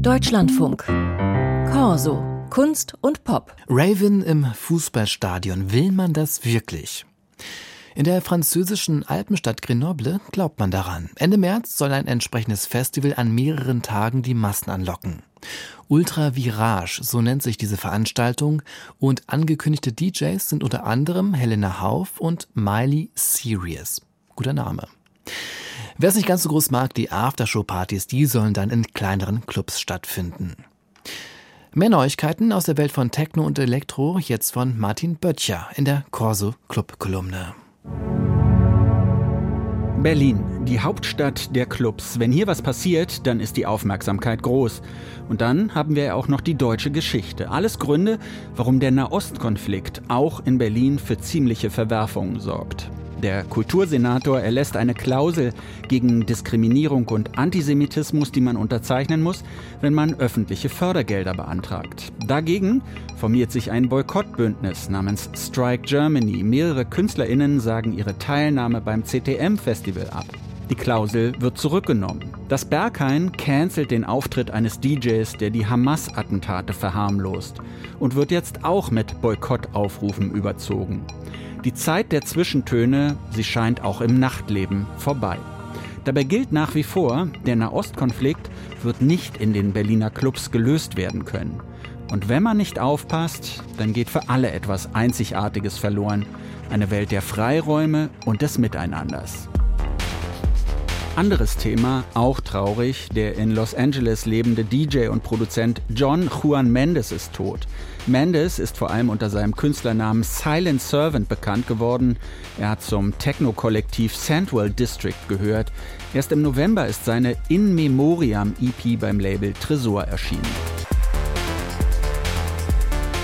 Deutschlandfunk. Corso. Kunst und Pop. Raven im Fußballstadion. Will man das wirklich? In der französischen Alpenstadt Grenoble glaubt man daran. Ende März soll ein entsprechendes Festival an mehreren Tagen die Massen anlocken. Ultra Virage, so nennt sich diese Veranstaltung, und angekündigte DJs sind unter anderem Helena Hauf und Miley Serious. Guter Name. Wer es nicht ganz so groß mag, die Aftershow-Partys, die sollen dann in kleineren Clubs stattfinden. Mehr Neuigkeiten aus der Welt von Techno und Elektro jetzt von Martin Böttcher in der Corso Club Kolumne. Berlin, die Hauptstadt der Clubs. Wenn hier was passiert, dann ist die Aufmerksamkeit groß. Und dann haben wir ja auch noch die deutsche Geschichte. Alles Gründe, warum der Nahostkonflikt auch in Berlin für ziemliche Verwerfungen sorgt. Der Kultursenator erlässt eine Klausel gegen Diskriminierung und Antisemitismus, die man unterzeichnen muss, wenn man öffentliche Fördergelder beantragt. Dagegen formiert sich ein Boykottbündnis namens Strike Germany. Mehrere KünstlerInnen sagen ihre Teilnahme beim CTM-Festival ab. Die Klausel wird zurückgenommen. Das Berghain cancelt den Auftritt eines DJs, der die Hamas-Attentate verharmlost und wird jetzt auch mit Boykottaufrufen überzogen. Die Zeit der Zwischentöne, sie scheint auch im Nachtleben vorbei. Dabei gilt nach wie vor, der Nahostkonflikt wird nicht in den Berliner Clubs gelöst werden können. Und wenn man nicht aufpasst, dann geht für alle etwas Einzigartiges verloren. Eine Welt der Freiräume und des Miteinanders. Anderes Thema, auch traurig, der in Los Angeles lebende DJ und Produzent John Juan Mendes ist tot. Mendes ist vor allem unter seinem Künstlernamen Silent Servant bekannt geworden. Er hat zum Techno-Kollektiv Sandwell District gehört. Erst im November ist seine In Memoriam EP beim Label Tresor erschienen.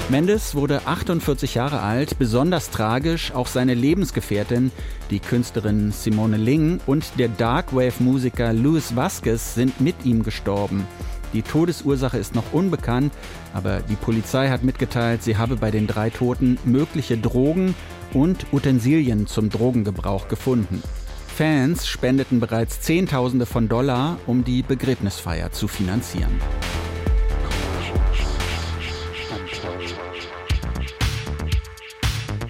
Mendes wurde 48 Jahre alt, besonders tragisch auch seine Lebensgefährtin, die Künstlerin Simone Ling und der Darkwave-Musiker Luis Vasquez sind mit ihm gestorben. Die Todesursache ist noch unbekannt, aber die Polizei hat mitgeteilt, sie habe bei den drei Toten mögliche Drogen und Utensilien zum Drogengebrauch gefunden. Fans spendeten bereits Zehntausende von Dollar, um die Begräbnisfeier zu finanzieren.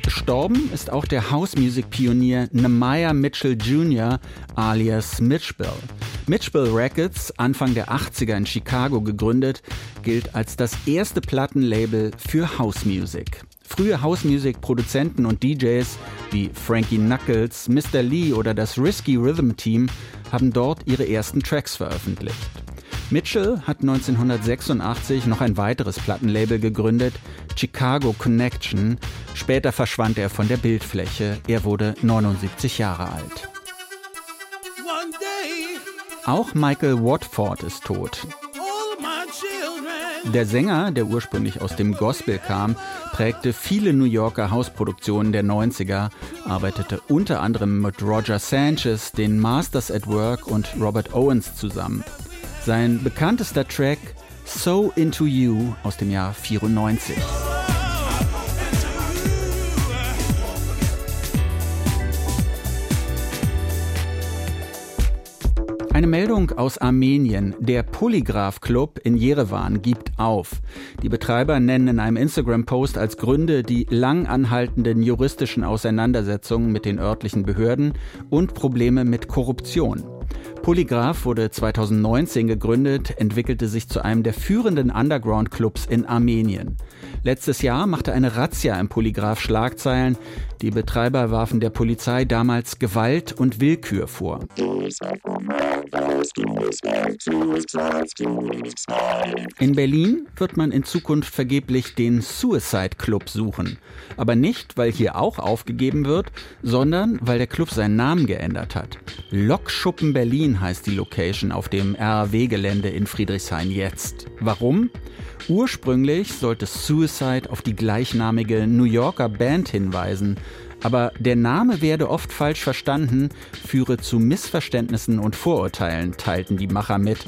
Gestorben ist auch der House-Music-Pionier Nehemiah Mitchell Jr. alias Mitchell. Mitchell Records, Anfang der 80er in Chicago gegründet, gilt als das erste Plattenlabel für House Music. Frühe House Music Produzenten und DJs wie Frankie Knuckles, Mr. Lee oder das Risky Rhythm Team haben dort ihre ersten Tracks veröffentlicht. Mitchell hat 1986 noch ein weiteres Plattenlabel gegründet, Chicago Connection. Später verschwand er von der Bildfläche. Er wurde 79 Jahre alt. Auch Michael Watford ist tot. Der Sänger, der ursprünglich aus dem Gospel kam, prägte viele New Yorker Hausproduktionen der 90er, arbeitete unter anderem mit Roger Sanchez, den Masters at Work und Robert Owens zusammen. Sein bekanntester Track So Into You aus dem Jahr 94. Eine Meldung aus Armenien. Der Polygraph Club in Jerewan gibt auf. Die Betreiber nennen in einem Instagram-Post als Gründe die lang anhaltenden juristischen Auseinandersetzungen mit den örtlichen Behörden und Probleme mit Korruption. Polygraph wurde 2019 gegründet, entwickelte sich zu einem der führenden Underground-Clubs in Armenien. Letztes Jahr machte eine Razzia im Polygraph Schlagzeilen. Die Betreiber warfen der Polizei damals Gewalt und Willkür vor. In Berlin wird man in Zukunft vergeblich den Suicide Club suchen. Aber nicht, weil hier auch aufgegeben wird, sondern weil der Club seinen Namen geändert hat. Lokschuppen Berlin heißt die Location auf dem RAW-Gelände in Friedrichshain jetzt. Warum? Ursprünglich sollte Suicide auf die gleichnamige New Yorker Band hinweisen, aber der Name werde oft falsch verstanden, führe zu Missverständnissen und Vorurteilen, teilten die Macher mit.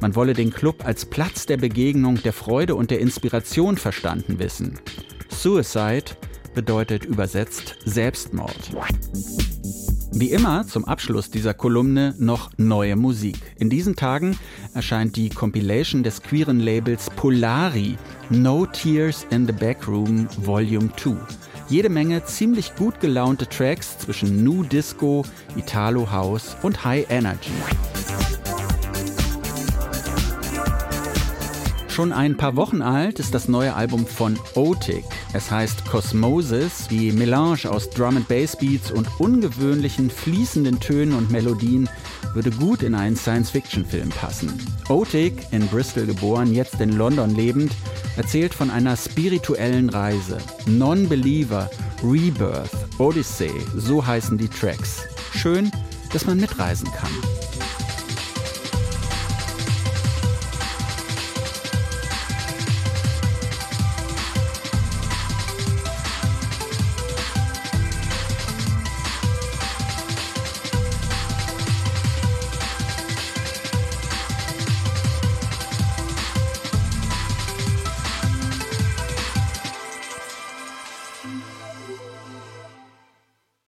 Man wolle den Club als Platz der Begegnung, der Freude und der Inspiration verstanden wissen. Suicide bedeutet übersetzt Selbstmord. Wie immer zum Abschluss dieser Kolumne noch neue Musik. In diesen Tagen erscheint die Compilation des queeren Labels Polari No Tears in the Backroom Volume 2. Jede Menge ziemlich gut gelaunte Tracks zwischen New Disco, Italo House und High Energy. Schon ein paar Wochen alt ist das neue Album von Otik. Es heißt Cosmosis. Die Melange aus Drum and Bass Beats und ungewöhnlichen fließenden Tönen und Melodien würde gut in einen Science-Fiction-Film passen. Otik, in Bristol geboren, jetzt in London lebend, erzählt von einer spirituellen Reise. Non-Believer, Rebirth, Odyssey, so heißen die Tracks. Schön, dass man mitreisen kann.